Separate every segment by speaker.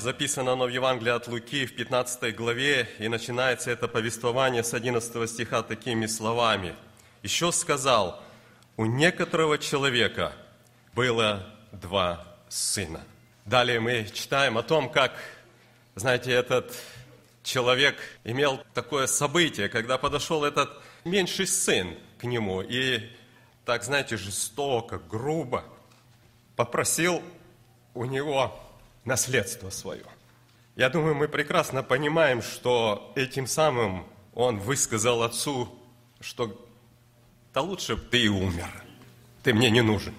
Speaker 1: записано оно в Евангелии от Луки в 15 главе, и начинается это повествование с 11 стиха такими словами. «Еще сказал, у некоторого человека было два сына». Далее мы читаем о том, как, знаете, этот человек имел такое событие, когда подошел этот меньший сын к нему и так, знаете, жестоко, грубо попросил у него наследство свое. Я думаю, мы прекрасно понимаем, что этим самым он высказал отцу, что да лучше бы ты и умер, ты мне не нужен.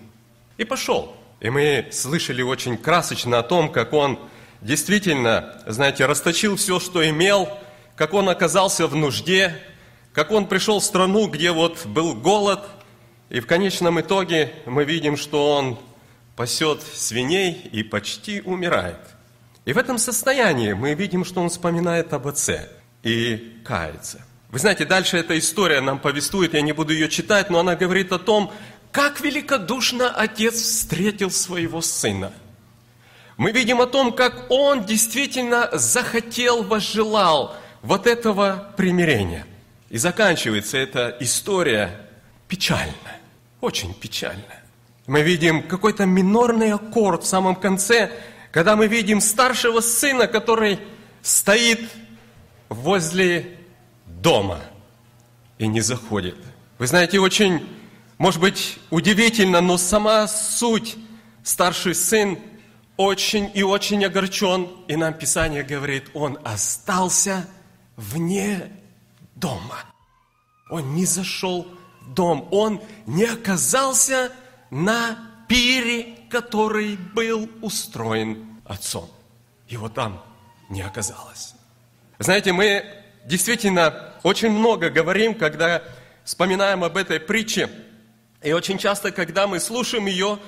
Speaker 1: И пошел. И мы слышали очень красочно о том, как он действительно, знаете, расточил все, что имел, как он оказался в нужде, как он пришел в страну, где вот был голод, и в конечном итоге мы видим, что он пасет свиней и почти умирает. И в этом состоянии мы видим, что он вспоминает об отце и кается. Вы знаете, дальше эта история нам повествует, я не буду ее читать, но она говорит о том, как великодушно отец встретил своего сына. Мы видим о том, как он действительно захотел, возжелал вот этого примирения. И заканчивается эта история печально, очень печально. Мы видим какой-то минорный аккорд в самом конце, когда мы видим старшего сына, который стоит возле дома и не заходит. Вы знаете, очень, может быть, удивительно, но сама суть старший сын очень и очень огорчен. И нам Писание говорит, он остался вне дома. Он не зашел в дом, он не оказался на пире, который был устроен отцом. Его там не оказалось. Знаете, мы действительно очень много говорим, когда вспоминаем об этой притче. И очень часто, когда мы слушаем ее,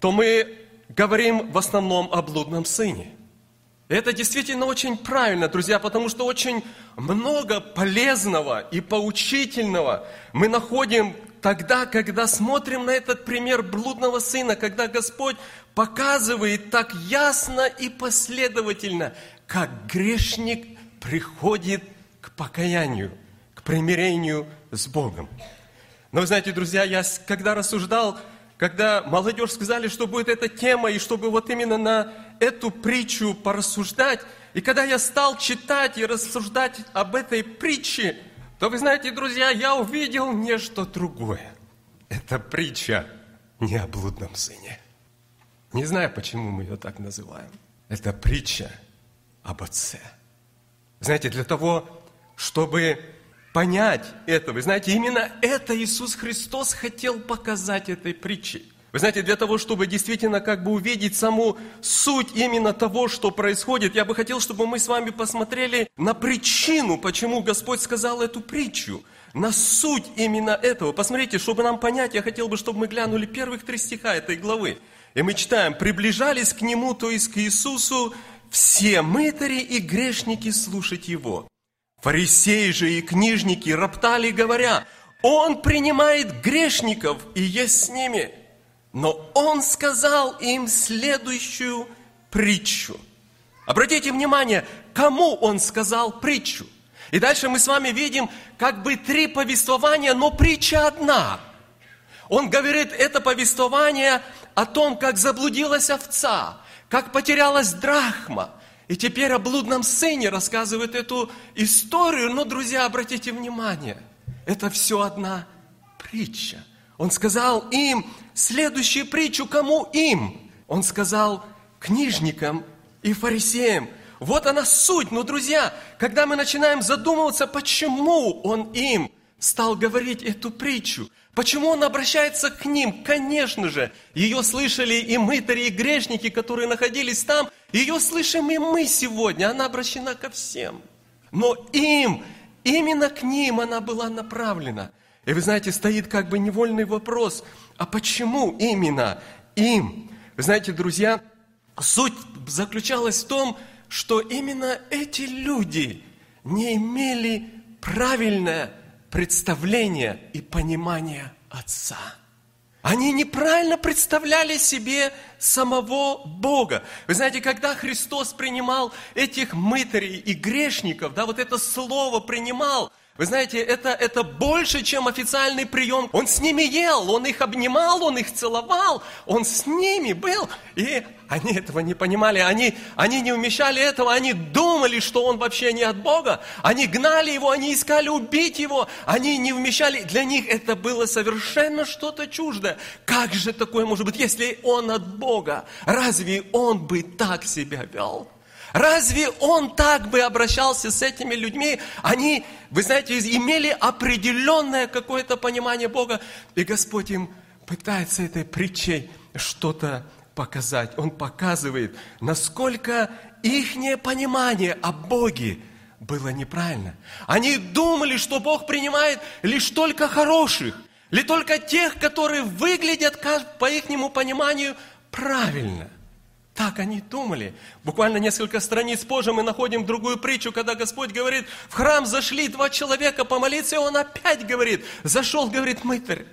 Speaker 1: то мы говорим в основном о блудном сыне – это действительно очень правильно, друзья, потому что очень много полезного и поучительного мы находим тогда, когда смотрим на этот пример блудного сына, когда Господь показывает так ясно и последовательно, как грешник приходит к покаянию, к примирению с Богом. Но вы знаете, друзья, я когда рассуждал, когда молодежь сказали, что будет эта тема, и чтобы вот именно на эту притчу порассуждать. И когда я стал читать и рассуждать об этой притче, то вы знаете, друзья, я увидел нечто другое. Это притча не о блудном сыне. Не знаю, почему мы ее так называем. Это притча об отце. Знаете, для того, чтобы понять это, вы знаете, именно это Иисус Христос хотел показать этой притчей. Вы знаете, для того, чтобы действительно как бы увидеть саму суть именно того, что происходит, я бы хотел, чтобы мы с вами посмотрели на причину, почему Господь сказал эту притчу, на суть именно этого. Посмотрите, чтобы нам понять, я хотел бы, чтобы мы глянули первых три стиха этой главы. И мы читаем, приближались к Нему, то есть к Иисусу, все мытари и грешники слушать Его. Фарисеи же и книжники роптали, говоря, Он принимает грешников и есть с ними – но он сказал им следующую притчу. Обратите внимание, кому он сказал притчу. И дальше мы с вами видим как бы три повествования, но притча одна. Он говорит это повествование о том, как заблудилась овца, как потерялась драхма. И теперь о блудном сыне рассказывает эту историю. Но, друзья, обратите внимание, это все одна притча. Он сказал им, следующую притчу кому им? Он сказал книжникам и фарисеям. Вот она суть. Но, друзья, когда мы начинаем задумываться, почему он им стал говорить эту притчу, почему он обращается к ним, конечно же, ее слышали и мытари, и грешники, которые находились там, ее слышим и мы сегодня, она обращена ко всем. Но им, именно к ним она была направлена – и вы знаете, стоит как бы невольный вопрос, а почему именно им? Вы знаете, друзья, суть заключалась в том, что именно эти люди не имели правильное представление и понимание Отца. Они неправильно представляли себе самого Бога. Вы знаете, когда Христос принимал этих мытарей и грешников, да, вот это слово принимал – вы знаете, это, это больше, чем официальный прием. Он с ними ел, он их обнимал, он их целовал, он с ними был. И они этого не понимали, они, они не умещали этого, они думали, что он вообще не от Бога. Они гнали его, они искали убить его, они не вмещали. Для них это было совершенно что-то чуждое. Как же такое может быть, если он от Бога? Разве он бы так себя вел? Разве он так бы обращался с этими людьми? Они, вы знаете, имели определенное какое-то понимание Бога. И Господь им пытается этой притчей что-то показать. Он показывает, насколько их понимание о Боге было неправильно. Они думали, что Бог принимает лишь только хороших, лишь только тех, которые выглядят, по их пониманию, правильно. Так они думали. Буквально несколько страниц позже мы находим другую притчу, когда Господь говорит, в храм зашли два человека помолиться, и он опять говорит, зашел, говорит, мытарь,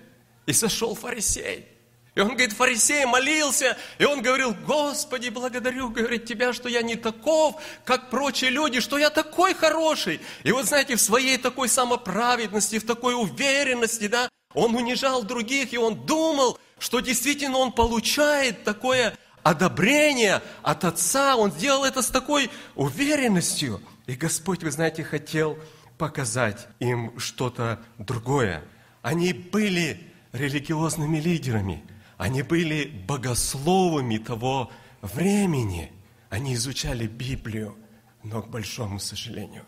Speaker 1: и зашел фарисей. И он говорит, фарисей молился, и он говорил, Господи, благодарю, говорит, Тебя, что я не таков, как прочие люди, что я такой хороший. И вот знаете, в своей такой самоправедности, в такой уверенности, да, он унижал других, и он думал, что действительно он получает такое одобрение от Отца. Он сделал это с такой уверенностью. И Господь, вы знаете, хотел показать им что-то другое. Они были религиозными лидерами, они были богословами того времени. Они изучали Библию, но, к большому сожалению,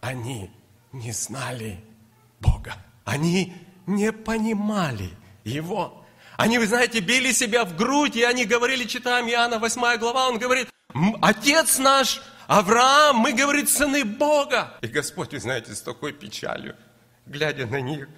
Speaker 1: они не знали Бога. Они не понимали Его. Они, вы знаете, били себя в грудь, и они говорили, читаем Иоанна 8 глава, он говорит, Отец наш, Авраам, мы, говорит, сыны Бога. И Господь, вы знаете, с такой печалью, глядя на них,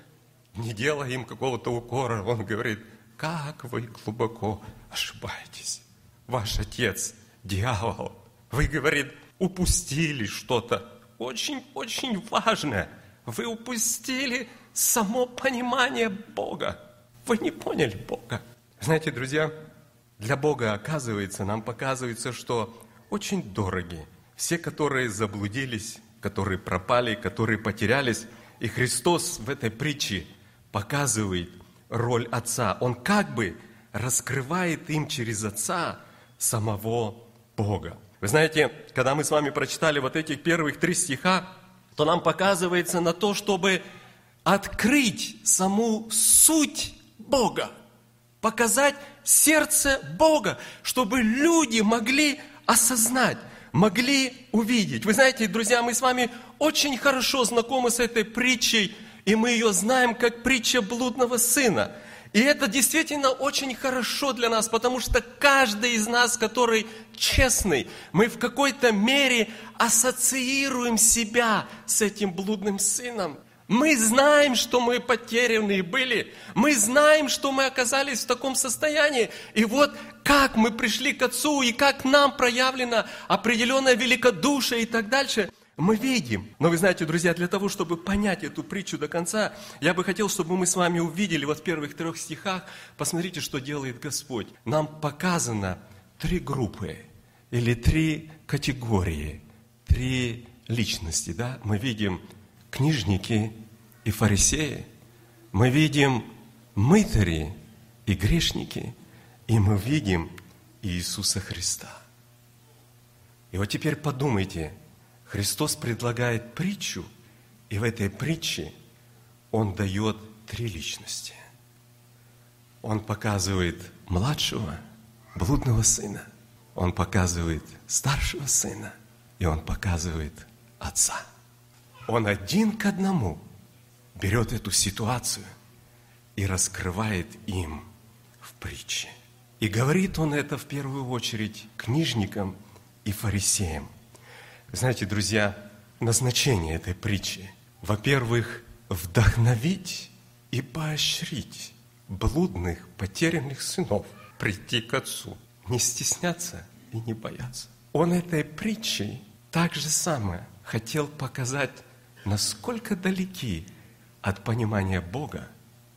Speaker 1: не делая им какого-то укора, он говорит, как вы глубоко ошибаетесь. Ваш отец, дьявол, вы, говорит, упустили что-то очень-очень важное. Вы упустили само понимание Бога. Вы не поняли Бога. Знаете, друзья, для Бога, оказывается, нам показывается, что очень дороги все, которые заблудились, которые пропали, которые потерялись. И Христос в этой притче показывает роль Отца. Он как бы раскрывает им через Отца самого Бога. Вы знаете, когда мы с вами прочитали вот этих первых три стиха, то нам показывается на то, чтобы открыть саму суть Бога, показать сердце Бога, чтобы люди могли осознать, могли увидеть. Вы знаете, друзья, мы с вами очень хорошо знакомы с этой притчей, и мы ее знаем как притча блудного сына. И это действительно очень хорошо для нас, потому что каждый из нас, который честный, мы в какой-то мере ассоциируем себя с этим блудным сыном – мы знаем, что мы потерянные были. Мы знаем, что мы оказались в таком состоянии. И вот как мы пришли к Отцу, и как нам проявлено определенное великодушие и так дальше, мы видим. Но вы знаете, друзья, для того, чтобы понять эту притчу до конца, я бы хотел, чтобы мы с вами увидели вот в первых трех стихах, посмотрите, что делает Господь. Нам показано три группы или три категории, три личности. Да? Мы видим книжники и фарисеи, мы видим мытари и грешники, и мы видим Иисуса Христа. И вот теперь подумайте, Христос предлагает притчу, и в этой притче Он дает три личности. Он показывает младшего, блудного сына, Он показывает старшего сына, и Он показывает отца – он один к одному берет эту ситуацию и раскрывает им в притче. И говорит он это в первую очередь книжникам и фарисеям. Знаете, друзья, назначение этой притчи, во-первых, вдохновить и поощрить блудных, потерянных сынов прийти к Отцу, не стесняться и не бояться. Он этой притчей так же самое хотел показать насколько далеки от понимания Бога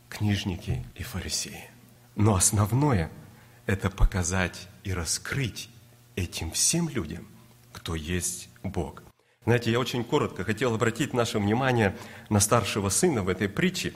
Speaker 1: книжники и фарисеи. Но основное – это показать и раскрыть этим всем людям, кто есть Бог. Знаете, я очень коротко хотел обратить наше внимание на старшего сына в этой притче.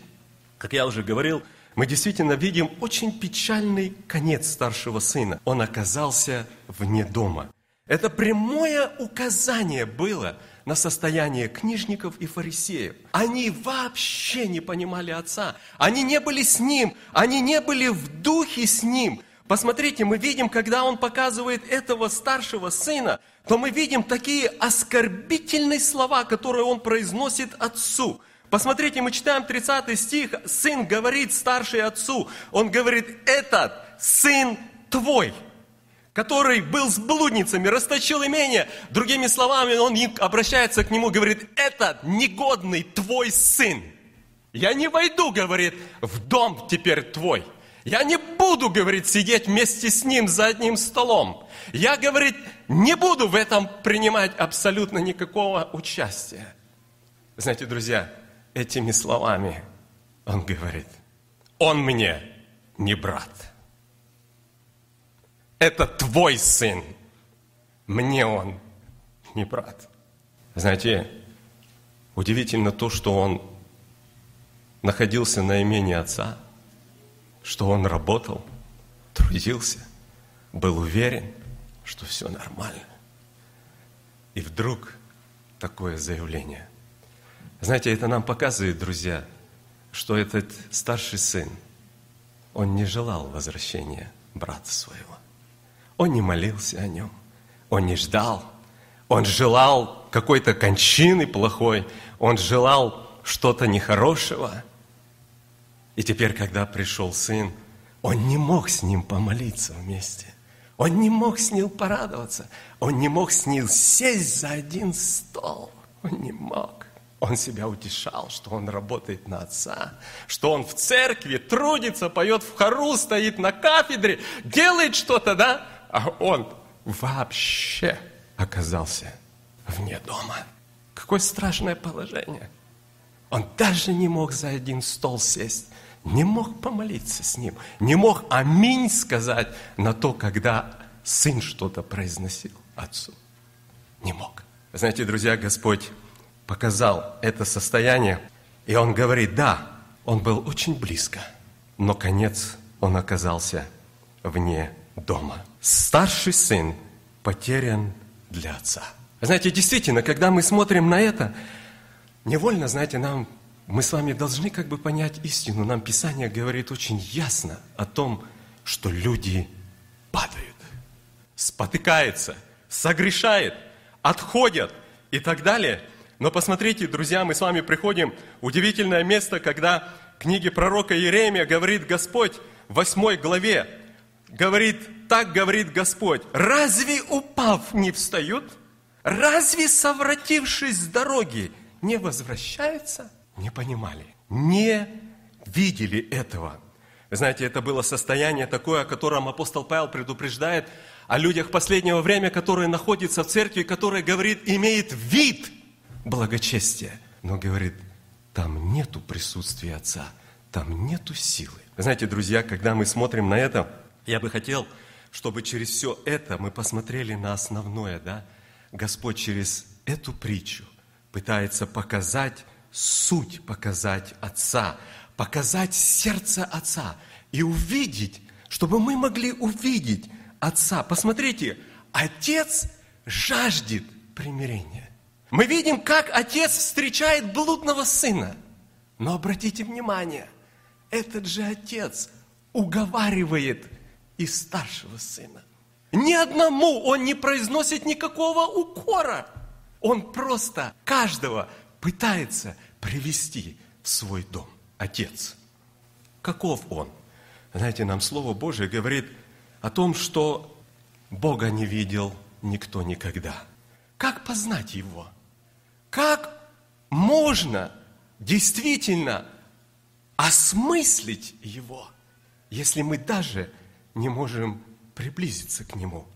Speaker 1: Как я уже говорил, мы действительно видим очень печальный конец старшего сына. Он оказался вне дома. Это прямое указание было на состояние книжников и фарисеев. Они вообще не понимали Отца. Они не были с Ним. Они не были в духе с Ним. Посмотрите, мы видим, когда он показывает этого старшего сына, то мы видим такие оскорбительные слова, которые он произносит отцу. Посмотрите, мы читаем 30 стих, сын говорит старший отцу, он говорит, этот сын твой, который был с блудницами, расточил имение. Другими словами, он обращается к нему, говорит, этот негодный твой сын. Я не войду, говорит, в дом теперь твой. Я не буду, говорит, сидеть вместе с ним за одним столом. Я, говорит, не буду в этом принимать абсолютно никакого участия. Знаете, друзья, этими словами он говорит, он мне не брат. Это твой сын. Мне он не брат. Знаете, удивительно то, что он находился на имении отца – что он работал, трудился, был уверен, что все нормально. И вдруг такое заявление. Знаете, это нам показывает, друзья, что этот старший сын, он не желал возвращения брата своего. Он не молился о нем, он не ждал, он желал какой-то кончины плохой, он желал что-то нехорошего – и теперь, когда пришел сын, он не мог с ним помолиться вместе. Он не мог с ним порадоваться. Он не мог с ним сесть за один стол. Он не мог. Он себя утешал, что он работает на отца, что он в церкви трудится, поет в хору, стоит на кафедре, делает что-то, да? А он вообще оказался вне дома. Какое страшное положение. Он даже не мог за один стол сесть не мог помолиться с ним, не мог аминь сказать на то, когда сын что-то произносил отцу. Не мог. Знаете, друзья, Господь показал это состояние, и Он говорит, да, он был очень близко, но конец он оказался вне дома. Старший сын потерян для отца. Знаете, действительно, когда мы смотрим на это, невольно, знаете, нам мы с вами должны как бы понять истину. Нам Писание говорит очень ясно о том, что люди падают, спотыкаются, согрешают, отходят и так далее. Но посмотрите, друзья, мы с вами приходим в удивительное место, когда в книге пророка Иеремия говорит Господь в восьмой главе, говорит, так говорит Господь, разве упав не встают? Разве совратившись с дороги не возвращаются? не понимали, не видели этого. Знаете, это было состояние такое, о котором апостол Павел предупреждает о людях последнего времени, которые находятся в церкви, которые, говорит, имеет вид благочестия, но говорит, там нету присутствия Отца, там нету силы. Знаете, друзья, когда мы смотрим на это, я бы хотел, чтобы через все это мы посмотрели на основное, да? Господь через эту притчу пытается показать суть показать Отца, показать сердце Отца и увидеть, чтобы мы могли увидеть Отца. Посмотрите, Отец жаждет примирения. Мы видим, как Отец встречает блудного сына. Но обратите внимание, этот же Отец уговаривает и старшего сына. Ни одному он не произносит никакого укора. Он просто каждого пытается привести в свой дом. Отец. Каков он? Знаете, нам Слово Божие говорит о том, что Бога не видел никто никогда. Как познать Его? Как можно действительно осмыслить Его, если мы даже не можем приблизиться к Нему?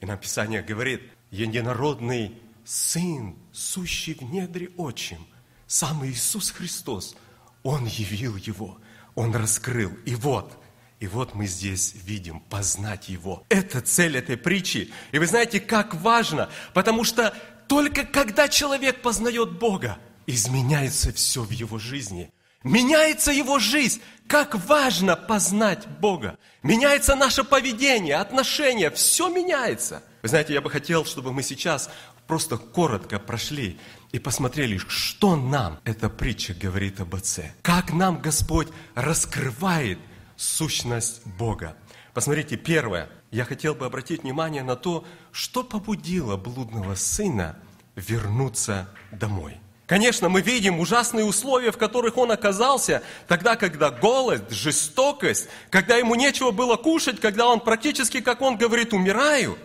Speaker 1: И нам Писание говорит, единородный Сын, сущий в недре отчим, сам Иисус Христос, Он явил Его, Он раскрыл. И вот, И вот мы здесь видим познать Его. Это цель этой притчи. И вы знаете, как важно, потому что только когда человек познает Бога, изменяется все в его жизни. Меняется его жизнь. Как важно познать Бога. Меняется наше поведение, отношения, все меняется. Вы знаете, я бы хотел, чтобы мы сейчас просто коротко прошли и посмотрели, что нам эта притча говорит об Отце. Как нам Господь раскрывает сущность Бога. Посмотрите, первое. Я хотел бы обратить внимание на то, что побудило блудного сына вернуться домой. Конечно, мы видим ужасные условия, в которых он оказался, тогда, когда голод, жестокость, когда ему нечего было кушать, когда он практически, как он говорит, умираю.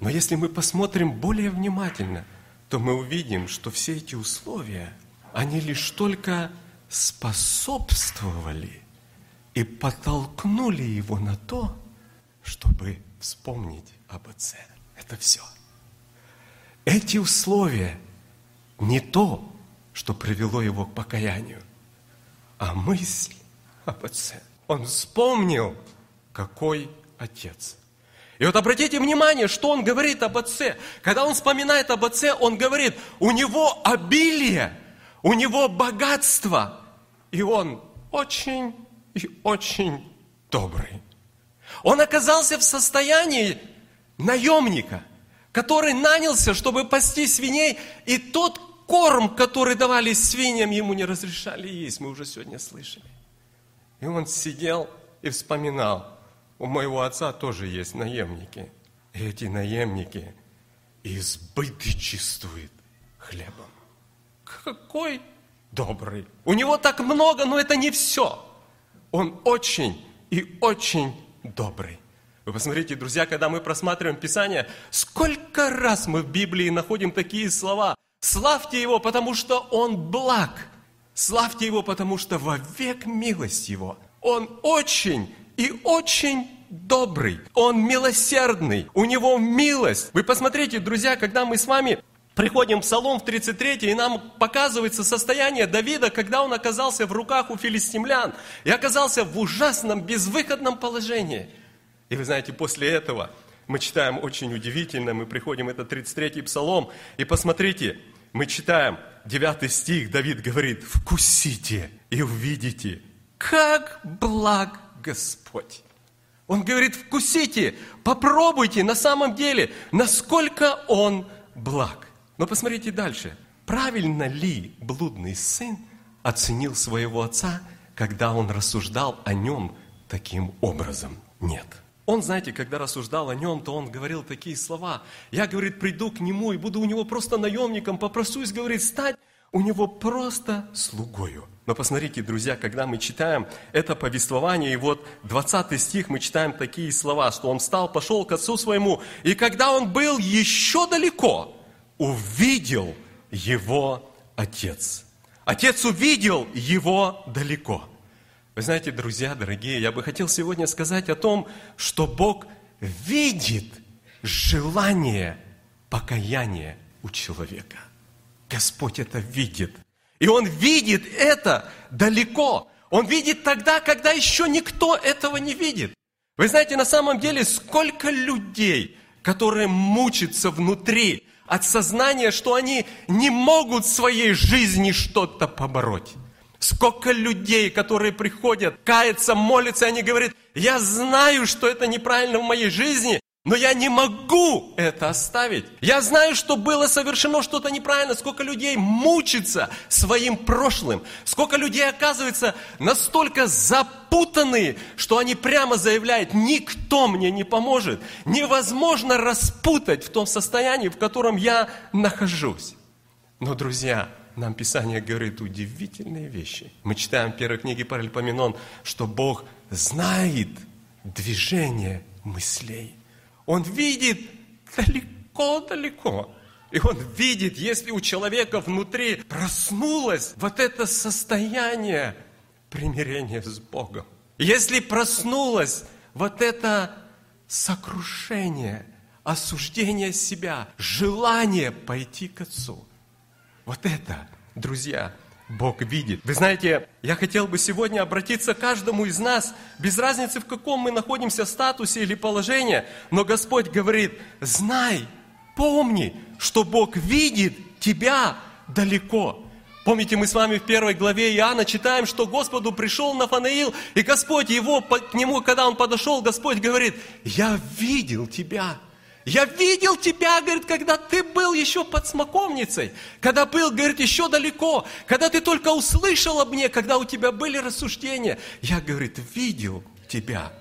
Speaker 1: Но если мы посмотрим более внимательно, то мы увидим, что все эти условия, они лишь только способствовали и подтолкнули его на то, чтобы вспомнить об Отце. Это все. Эти условия не то, что привело его к покаянию, а мысль об Отце. Он вспомнил, какой Отец. И вот обратите внимание, что он говорит об Отце. Когда он вспоминает об Отце, он говорит, у него обилие, у него богатство, и он очень и очень добрый. Он оказался в состоянии наемника, который нанялся, чтобы пасти свиней, и тот корм, который давали свиньям, ему не разрешали есть, мы уже сегодня слышали. И он сидел и вспоминал, у моего отца тоже есть наемники. И эти наемники избыточествуют хлебом. Какой добрый. У него так много, но это не все. Он очень и очень добрый. Вы посмотрите, друзья, когда мы просматриваем Писание, сколько раз мы в Библии находим такие слова. Славьте Его, потому что Он благ. Славьте Его, потому что во век милость Его. Он очень и очень добрый. Он милосердный. У Него милость. Вы посмотрите, друзья, когда мы с вами приходим в Псалом в 33, и нам показывается состояние Давида, когда он оказался в руках у филистимлян и оказался в ужасном, безвыходном положении. И вы знаете, после этого мы читаем очень удивительно, мы приходим, это 33-й Псалом, и посмотрите, мы читаем 9 стих, Давид говорит, «Вкусите и увидите, как благ Господь». Он говорит, вкусите, попробуйте на самом деле, насколько Он благ. Но посмотрите дальше. Правильно ли блудный сын оценил своего отца, когда он рассуждал о нем таким образом? Нет. Он, знаете, когда рассуждал о нем, то он говорил такие слова. Я, говорит, приду к нему и буду у него просто наемником, попросусь, говорит, стать у него просто слугою. Но посмотрите, друзья, когда мы читаем это повествование, и вот 20 стих мы читаем такие слова, что он встал, пошел к отцу своему, и когда он был еще далеко, увидел его отец. Отец увидел его далеко. Вы знаете, друзья, дорогие, я бы хотел сегодня сказать о том, что Бог видит желание покаяния у человека. Господь это видит. И Он видит это далеко. Он видит тогда, когда еще никто этого не видит. Вы знаете, на самом деле, сколько людей, которые мучатся внутри, от сознания, что они не могут в своей жизни что-то побороть. Сколько людей, которые приходят, каются, молятся, они говорят, я знаю, что это неправильно в моей жизни, но я не могу это оставить. Я знаю, что было совершено что-то неправильно. Сколько людей мучится своим прошлым. Сколько людей оказывается настолько запутанные, что они прямо заявляют, никто мне не поможет. Невозможно распутать в том состоянии, в котором я нахожусь. Но, друзья, нам Писание говорит удивительные вещи. Мы читаем в первой книге Паральпоменон, что Бог знает движение мыслей. Он видит далеко-далеко. И он видит, если у человека внутри проснулось вот это состояние примирения с Богом. Если проснулось вот это сокрушение, осуждение себя, желание пойти к Отцу. Вот это, друзья, Бог видит. Вы знаете, я хотел бы сегодня обратиться к каждому из нас, без разницы в каком мы находимся статусе или положении, но Господь говорит, знай, помни, что Бог видит тебя далеко. Помните, мы с вами в первой главе Иоанна читаем, что Господу пришел Нафанаил, и Господь его, к нему, когда он подошел, Господь говорит, я видел тебя. Я видел тебя, говорит, когда ты был еще под смоковницей, когда был, говорит, еще далеко, когда ты только услышал об мне, когда у тебя были рассуждения. Я, говорит, видел тебя.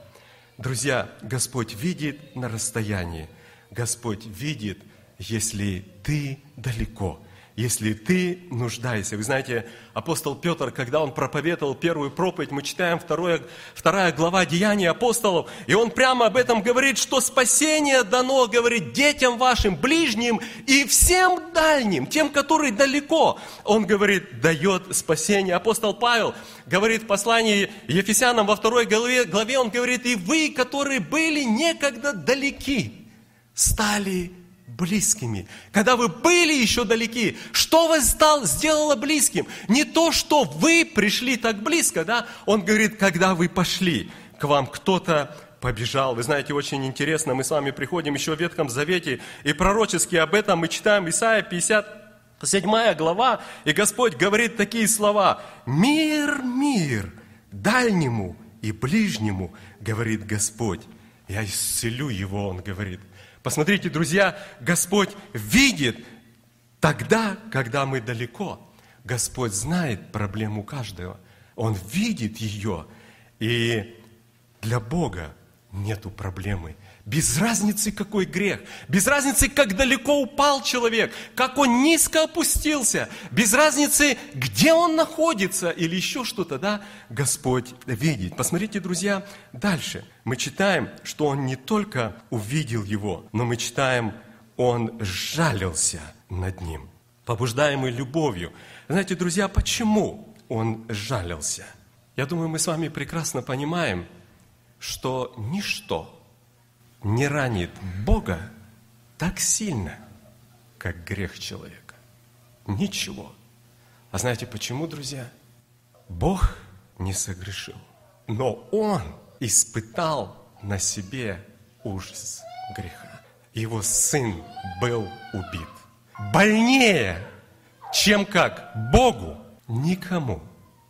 Speaker 1: Друзья, Господь видит на расстоянии. Господь видит, если ты далеко если ты нуждаешься. Вы знаете, апостол Петр, когда он проповедовал первую проповедь, мы читаем второе, вторая глава Деяний апостолов, и он прямо об этом говорит, что спасение дано, говорит, детям вашим, ближним и всем дальним, тем, которые далеко. Он говорит, дает спасение. Апостол Павел говорит в послании Ефесянам во второй главе, главе он говорит, и вы, которые были некогда далеки, стали близкими. Когда вы были еще далеки, что вас стал, сделало близким? Не то, что вы пришли так близко, да? Он говорит, когда вы пошли, к вам кто-то побежал. Вы знаете, очень интересно, мы с вами приходим еще в Ветхом Завете, и пророчески об этом мы читаем Исайя 57 глава, и Господь говорит такие слова. «Мир, мир, дальнему и ближнему, говорит Господь, я исцелю его, он говорит, Посмотрите, друзья, Господь видит тогда, когда мы далеко. Господь знает проблему каждого. Он видит ее. И для Бога нету проблемы. Без разницы, какой грех, без разницы, как далеко упал человек, как он низко опустился, без разницы, где он находится или еще что-то, да, Господь видит. Посмотрите, друзья, дальше. Мы читаем, что он не только увидел его, но мы читаем, он жалился над ним, побуждаемый любовью. Знаете, друзья, почему он жалился? Я думаю, мы с вами прекрасно понимаем, что ничто не ранит Бога так сильно, как грех человека. Ничего. А знаете почему, друзья? Бог не согрешил, но Он испытал на себе ужас греха. Его сын был убит. Больнее, чем как Богу, никому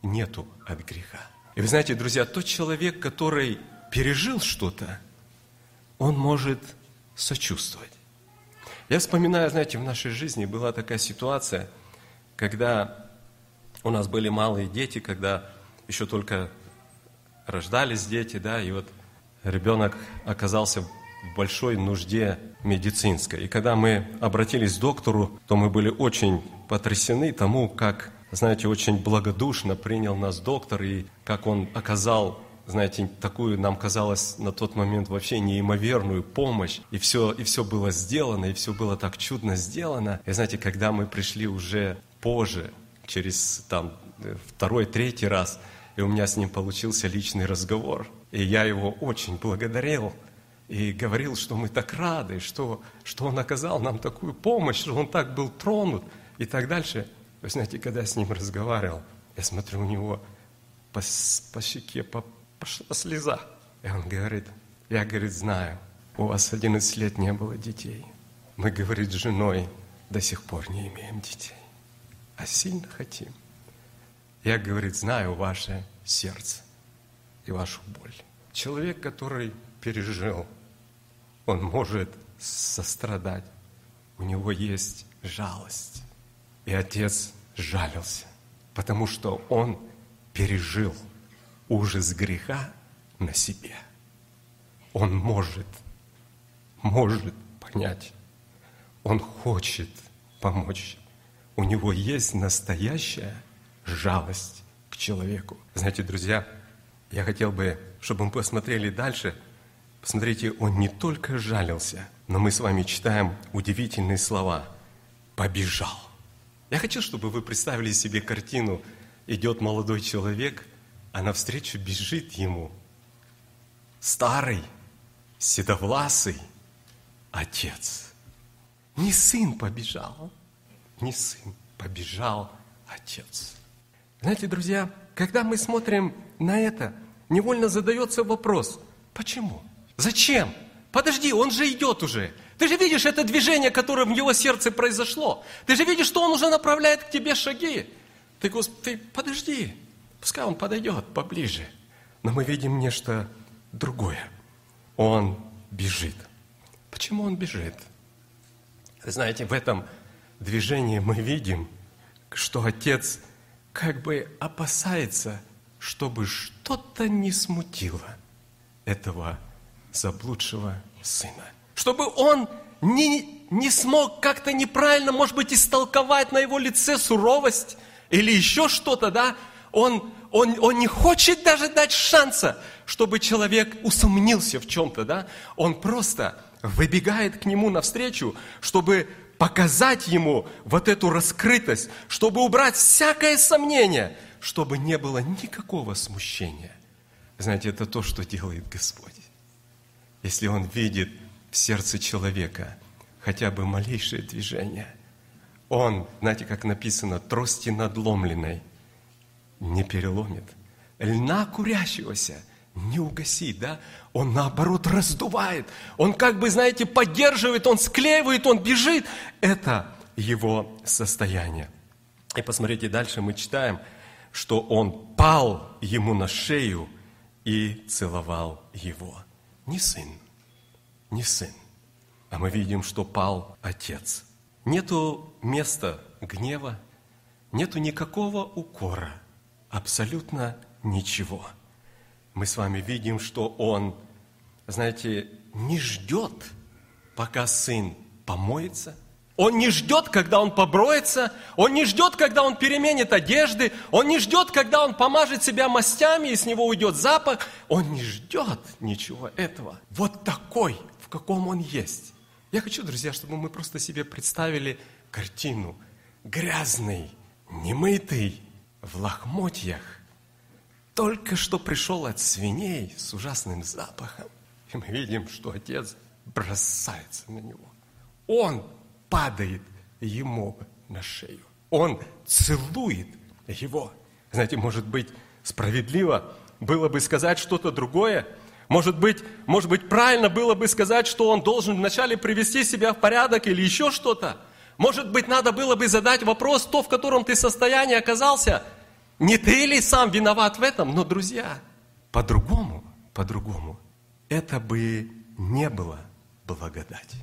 Speaker 1: нету от греха. И вы знаете, друзья, тот человек, который пережил что-то, он может сочувствовать. Я вспоминаю, знаете, в нашей жизни была такая ситуация, когда у нас были малые дети, когда еще только рождались дети, да, и вот ребенок оказался в большой нужде медицинской. И когда мы обратились к доктору, то мы были очень потрясены тому, как, знаете, очень благодушно принял нас доктор и как он оказал знаете, такую, нам казалось на тот момент вообще неимоверную помощь, и все, и все было сделано, и все было так чудно сделано. И знаете, когда мы пришли уже позже, через там второй, третий раз, и у меня с ним получился личный разговор, и я его очень благодарил, и говорил, что мы так рады, что, что он оказал нам такую помощь, что он так был тронут, и так дальше. Вы знаете, когда я с ним разговаривал, я смотрю, у него по, по щеке, по пошла слеза. И он говорит, я, говорит, знаю, у вас 11 лет не было детей. Мы, говорит, с женой до сих пор не имеем детей, а сильно хотим. Я, говорит, знаю ваше сердце и вашу боль. Человек, который пережил, он может сострадать. У него есть жалость. И отец жалился, потому что он пережил – ужас греха на себе. Он может, может понять. Он хочет помочь. У него есть настоящая жалость к человеку. Знаете, друзья, я хотел бы, чтобы мы посмотрели дальше. Посмотрите, он не только жалился, но мы с вами читаем удивительные слова. Побежал. Я хочу, чтобы вы представили себе картину. Идет молодой человек – а навстречу бежит ему старый, седовласый отец. Не сын побежал, не сын, побежал отец. Знаете, друзья, когда мы смотрим на это, невольно задается вопрос, почему? Зачем? Подожди, он же идет уже. Ты же видишь это движение, которое в его сердце произошло. Ты же видишь, что он уже направляет к тебе шаги. Ты, Господи, подожди, пускай он подойдет поближе. Но мы видим нечто другое. Он бежит. Почему он бежит? Знаете, в этом движении мы видим, что Отец как бы опасается, чтобы что-то не смутило этого заблудшего сына. Чтобы он не, не смог как-то неправильно, может быть, истолковать на его лице суровость или еще что-то, да? Он, он, он не хочет даже дать шанса, чтобы человек усомнился в чем-то, да? Он просто выбегает к нему навстречу, чтобы показать ему вот эту раскрытость, чтобы убрать всякое сомнение, чтобы не было никакого смущения. Знаете, это то, что делает Господь. Если Он видит в сердце человека хотя бы малейшее движение, Он, знаете, как написано, трости надломленной не переломит, льна курящегося не угасит, да? Он наоборот раздувает, он как бы, знаете, поддерживает, он склеивает, он бежит. Это его состояние. И посмотрите, дальше мы читаем, что он пал ему на шею и целовал его. Не сын, не сын, а мы видим, что пал отец. Нету места гнева, нету никакого укора, абсолютно ничего. Мы с вами видим, что он, знаете, не ждет, пока сын помоется, он не ждет, когда он поброется, он не ждет, когда он переменит одежды, он не ждет, когда он помажет себя мастями и с него уйдет запах. Он не ждет ничего этого. Вот такой, в каком он есть. Я хочу, друзья, чтобы мы просто себе представили картину. Грязный, немытый, в лохмотьях, только что пришел от свиней с ужасным запахом. И мы видим, что отец бросается на него. Он падает ему на шею. Он целует его. Знаете, может быть, справедливо было бы сказать что-то другое. Может быть, может быть, правильно было бы сказать, что он должен вначале привести себя в порядок или еще что-то. Может быть, надо было бы задать вопрос, то, в котором ты состоянии оказался, не ты ли сам виноват в этом? Но, друзья, по-другому, по-другому, это бы не было благодать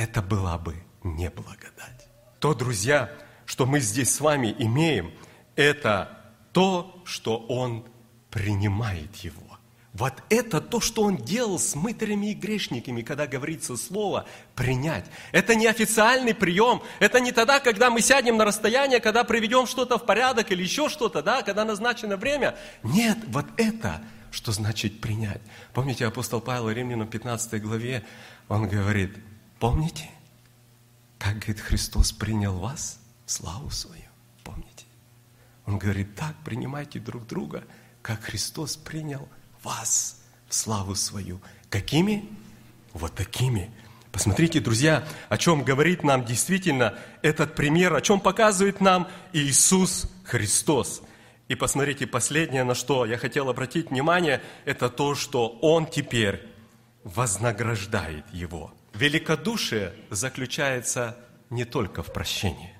Speaker 1: это была бы не благодать. То, друзья, что мы здесь с вами имеем, это то, что Он принимает его. Вот это то, что он делал с мытарями и грешниками, когда говорится слово «принять». Это не официальный прием, это не тогда, когда мы сядем на расстояние, когда приведем что-то в порядок или еще что-то, да, когда назначено время. Нет, вот это, что значит принять. Помните, апостол Павел Римлянам 15 главе, он говорит – Помните, как, говорит, Христос принял вас славу свою? Помните? Он говорит, так принимайте друг друга, как Христос принял вас в славу свою. Какими? Вот такими. Посмотрите, друзья, о чем говорит нам действительно этот пример, о чем показывает нам Иисус Христос. И посмотрите, последнее, на что я хотел обратить внимание, это то, что Он теперь вознаграждает его. Великодушие заключается не только в прощении.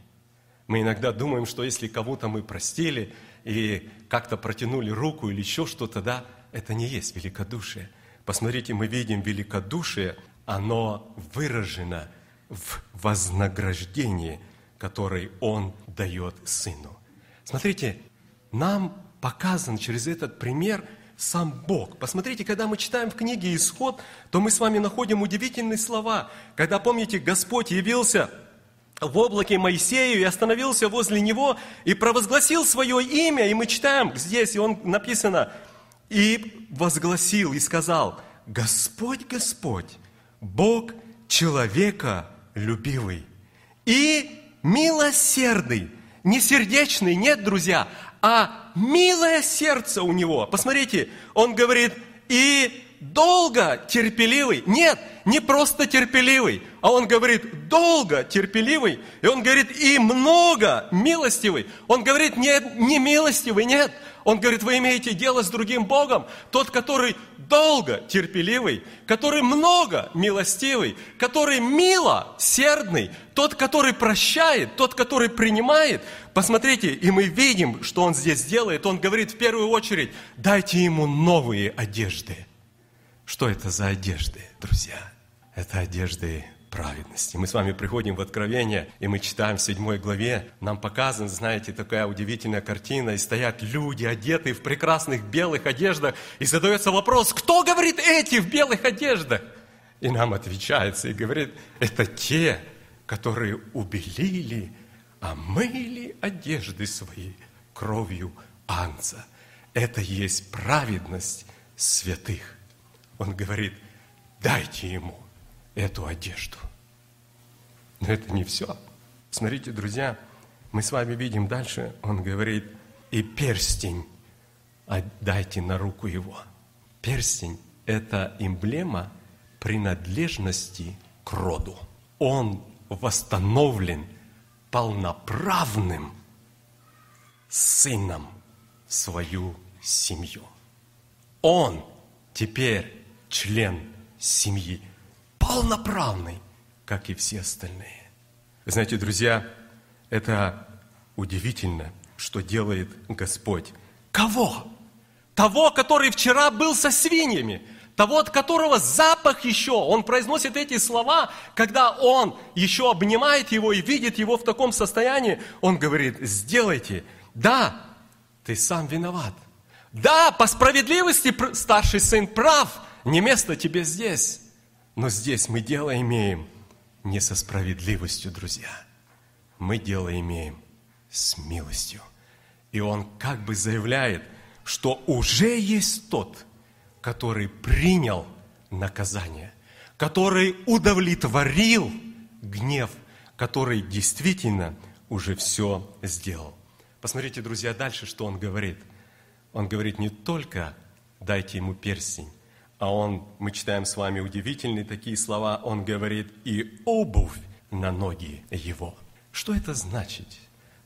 Speaker 1: Мы иногда думаем, что если кому-то мы простили и как-то протянули руку или еще что-то, да, это не есть великодушие. Посмотрите, мы видим великодушие, оно выражено в вознаграждении, которое Он дает Сыну. Смотрите, нам показан через этот пример – сам Бог. Посмотрите, когда мы читаем в книге «Исход», то мы с вами находим удивительные слова. Когда, помните, Господь явился в облаке Моисею и остановился возле него и провозгласил свое имя, и мы читаем здесь, и он написано, и возгласил, и сказал, Господь, Господь, Бог человека любивый и милосердный, не сердечный, нет, друзья, а милое сердце у него. Посмотрите, он говорит, и долго терпеливый. Нет, не просто терпеливый, а он говорит долго терпеливый. И он говорит и много милостивый. Он говорит не, не милостивый, нет. Он говорит, вы имеете дело с другим Богом, тот, который долго терпеливый, который много милостивый, который мило сердный, тот, который прощает, тот, который принимает. Посмотрите, и мы видим, что он здесь делает. Он говорит в первую очередь, дайте ему новые одежды. Что это за одежды, друзья? Это одежды праведности. Мы с вами приходим в Откровение, и мы читаем в седьмой главе, нам показана, знаете, такая удивительная картина, и стоят люди, одетые в прекрасных белых одеждах, и задается вопрос, кто говорит эти в белых одеждах? И нам отвечается и говорит, это те, которые убелили, омыли одежды свои кровью анца. Это есть праведность святых. Он говорит, дайте ему – эту одежду. Но это не все. Смотрите, друзья, мы с вами видим дальше, он говорит, и перстень отдайте на руку его. Перстень – это эмблема принадлежности к роду. Он восстановлен полноправным сыном в свою семью. Он теперь член семьи полноправный, как и все остальные. Знаете, друзья, это удивительно, что делает Господь. Кого? Того, который вчера был со свиньями, того, от которого запах еще, он произносит эти слова, когда он еще обнимает его и видит его в таком состоянии, он говорит, сделайте, да, ты сам виноват. Да, по справедливости старший сын прав, не место тебе здесь. Но здесь мы дело имеем не со справедливостью, друзья. Мы дело имеем с милостью. И он как бы заявляет, что уже есть тот, который принял наказание, который удовлетворил гнев, который действительно уже все сделал. Посмотрите, друзья, дальше, что он говорит. Он говорит не только дайте ему перстень, а он, мы читаем с вами удивительные такие слова, он говорит, и обувь на ноги его. Что это значит?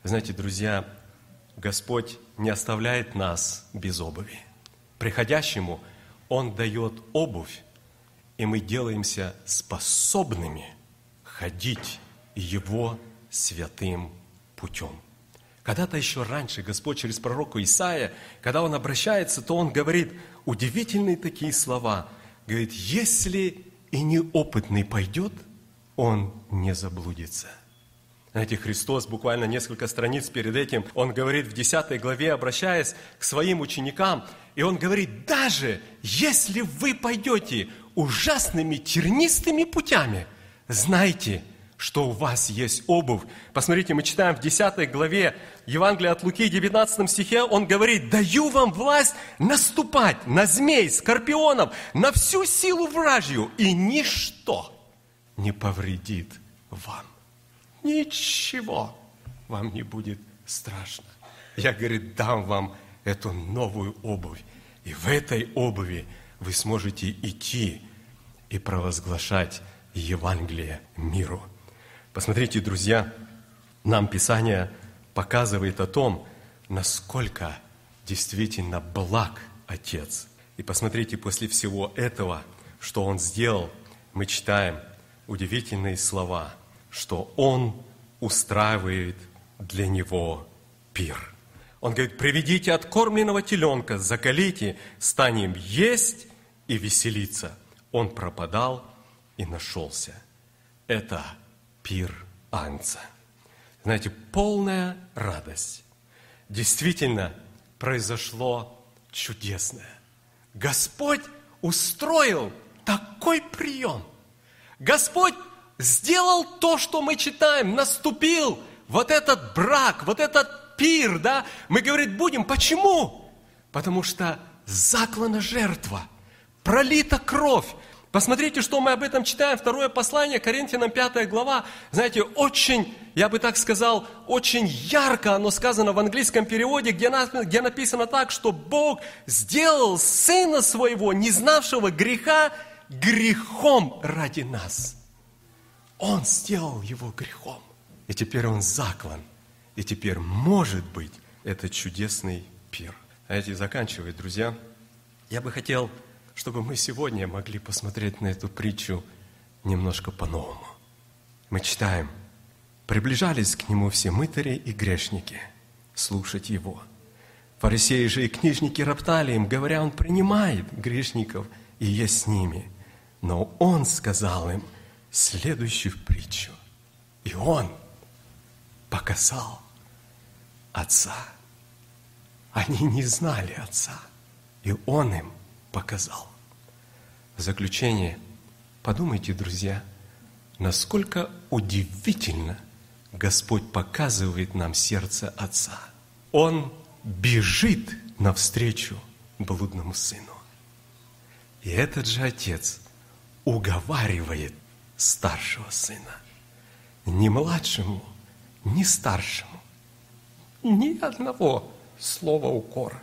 Speaker 1: Знаете, друзья, Господь не оставляет нас без обуви. Приходящему Он дает обувь, и мы делаемся способными ходить Его святым путем. Когда-то еще раньше Господь через пророка Исаия, когда Он обращается, то Он говорит удивительные такие слова. Говорит, если и неопытный пойдет, он не заблудится. Знаете, Христос буквально несколько страниц перед этим, Он говорит в 10 главе, обращаясь к своим ученикам, и Он говорит, даже если вы пойдете ужасными тернистыми путями, знайте – что у вас есть обувь. Посмотрите, мы читаем в 10 главе Евангелия от Луки, 19 стихе, он говорит, даю вам власть наступать на змей, скорпионов, на всю силу вражью, и ничто не повредит вам. Ничего вам не будет страшно. Я, говорит, дам вам эту новую обувь. И в этой обуви вы сможете идти и провозглашать Евангелие миру. Посмотрите, друзья, нам Писание показывает о том, насколько действительно благ Отец. И посмотрите, после всего этого, что Он сделал, мы читаем удивительные слова, что Он устраивает для Него пир. Он говорит, приведите откормленного теленка, закалите, станем есть и веселиться. Он пропадал и нашелся. Это пир Анца. Знаете, полная радость. Действительно произошло чудесное. Господь устроил такой прием. Господь сделал то, что мы читаем, наступил вот этот брак, вот этот пир, да, мы говорить будем, почему? Потому что заклана жертва, пролита кровь, Посмотрите, что мы об этом читаем. Второе послание, Коринфянам 5 глава. Знаете, очень, я бы так сказал, очень ярко оно сказано в английском переводе, где, где написано так, что Бог сделал Сына Своего, не знавшего греха, грехом ради нас. Он сделал его грехом. И теперь он заклан. И теперь, может быть, это чудесный пир. А эти заканчивает, друзья. Я бы хотел чтобы мы сегодня могли посмотреть на эту притчу немножко по-новому. Мы читаем, приближались к нему все мытари и грешники слушать его. Фарисеи же и книжники роптали им, говоря, он принимает грешников и есть с ними. Но он сказал им следующую притчу. И он показал Отца. Они не знали Отца. И Он им показал. В заключение, подумайте, друзья, насколько удивительно Господь показывает нам сердце Отца. Он бежит навстречу блудному сыну. И этот же Отец уговаривает старшего сына. Ни младшему, ни старшему. Ни одного слова укора.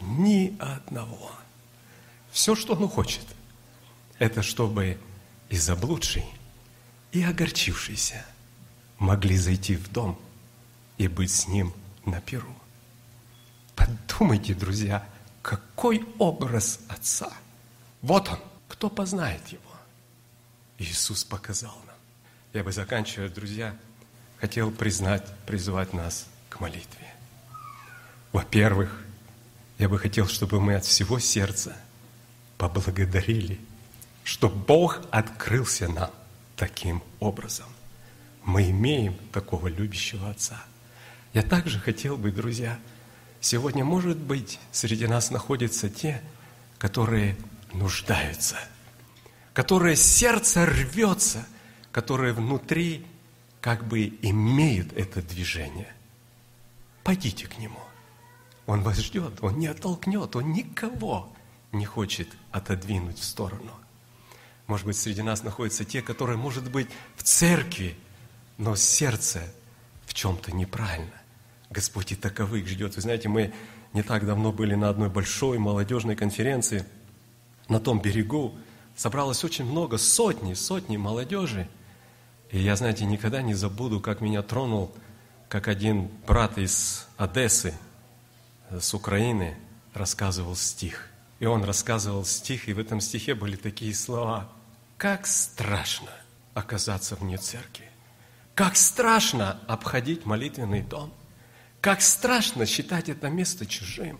Speaker 1: Ни одного. Все, что он хочет, это чтобы и заблудший, и огорчившийся могли зайти в дом и быть с ним на перу. Подумайте, друзья, какой образ Отца. Вот он, кто познает его. Иисус показал нам. Я бы заканчивая, друзья, хотел признать, призвать нас к молитве. Во-первых, я бы хотел, чтобы мы от всего сердца – поблагодарили, что Бог открылся нам таким образом. Мы имеем такого любящего Отца. Я также хотел бы, друзья, сегодня, может быть, среди нас находятся те, которые нуждаются, которые сердце рвется, которые внутри как бы имеют это движение. Пойдите к Нему. Он вас ждет, Он не оттолкнет, Он никого не хочет отодвинуть в сторону. Может быть, среди нас находятся те, которые, может быть, в церкви, но сердце в чем-то неправильно. Господь и таковых ждет. Вы знаете, мы не так давно были на одной большой молодежной конференции на том берегу. Собралось очень много, сотни, сотни молодежи. И я, знаете, никогда не забуду, как меня тронул, как один брат из Одессы, с Украины, рассказывал стих – и он рассказывал стих, и в этом стихе были такие слова. Как страшно оказаться вне церкви. Как страшно обходить молитвенный дом. Как страшно считать это место чужим.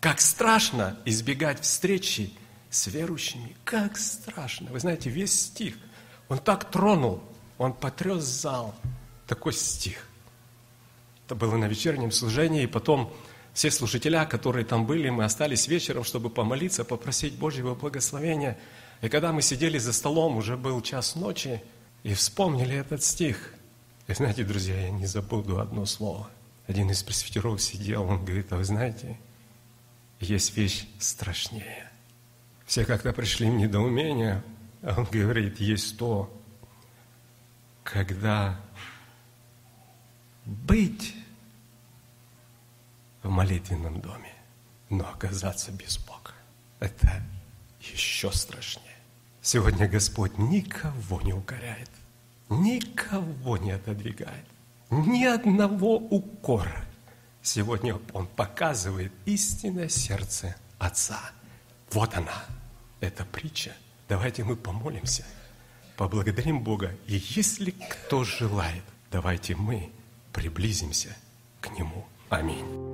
Speaker 1: Как страшно избегать встречи с верующими. Как страшно. Вы знаете, весь стих, он так тронул, он потряс зал. Такой стих. Это было на вечернем служении, и потом все служителя, которые там были, мы остались вечером, чтобы помолиться, попросить Божьего благословения. И когда мы сидели за столом, уже был час ночи, и вспомнили этот стих. И знаете, друзья, я не забуду одно слово. Один из пресвитеров сидел, он говорит, а вы знаете, есть вещь страшнее. Все как-то пришли в недоумение, а он говорит, есть то, когда быть в молитвенном доме, но оказаться без Бога – это еще страшнее. Сегодня Господь никого не укоряет, никого не отодвигает, ни одного укора. Сегодня Он показывает истинное сердце Отца. Вот она, эта притча. Давайте мы помолимся, поблагодарим Бога. И если кто желает, давайте мы приблизимся к Нему. Аминь.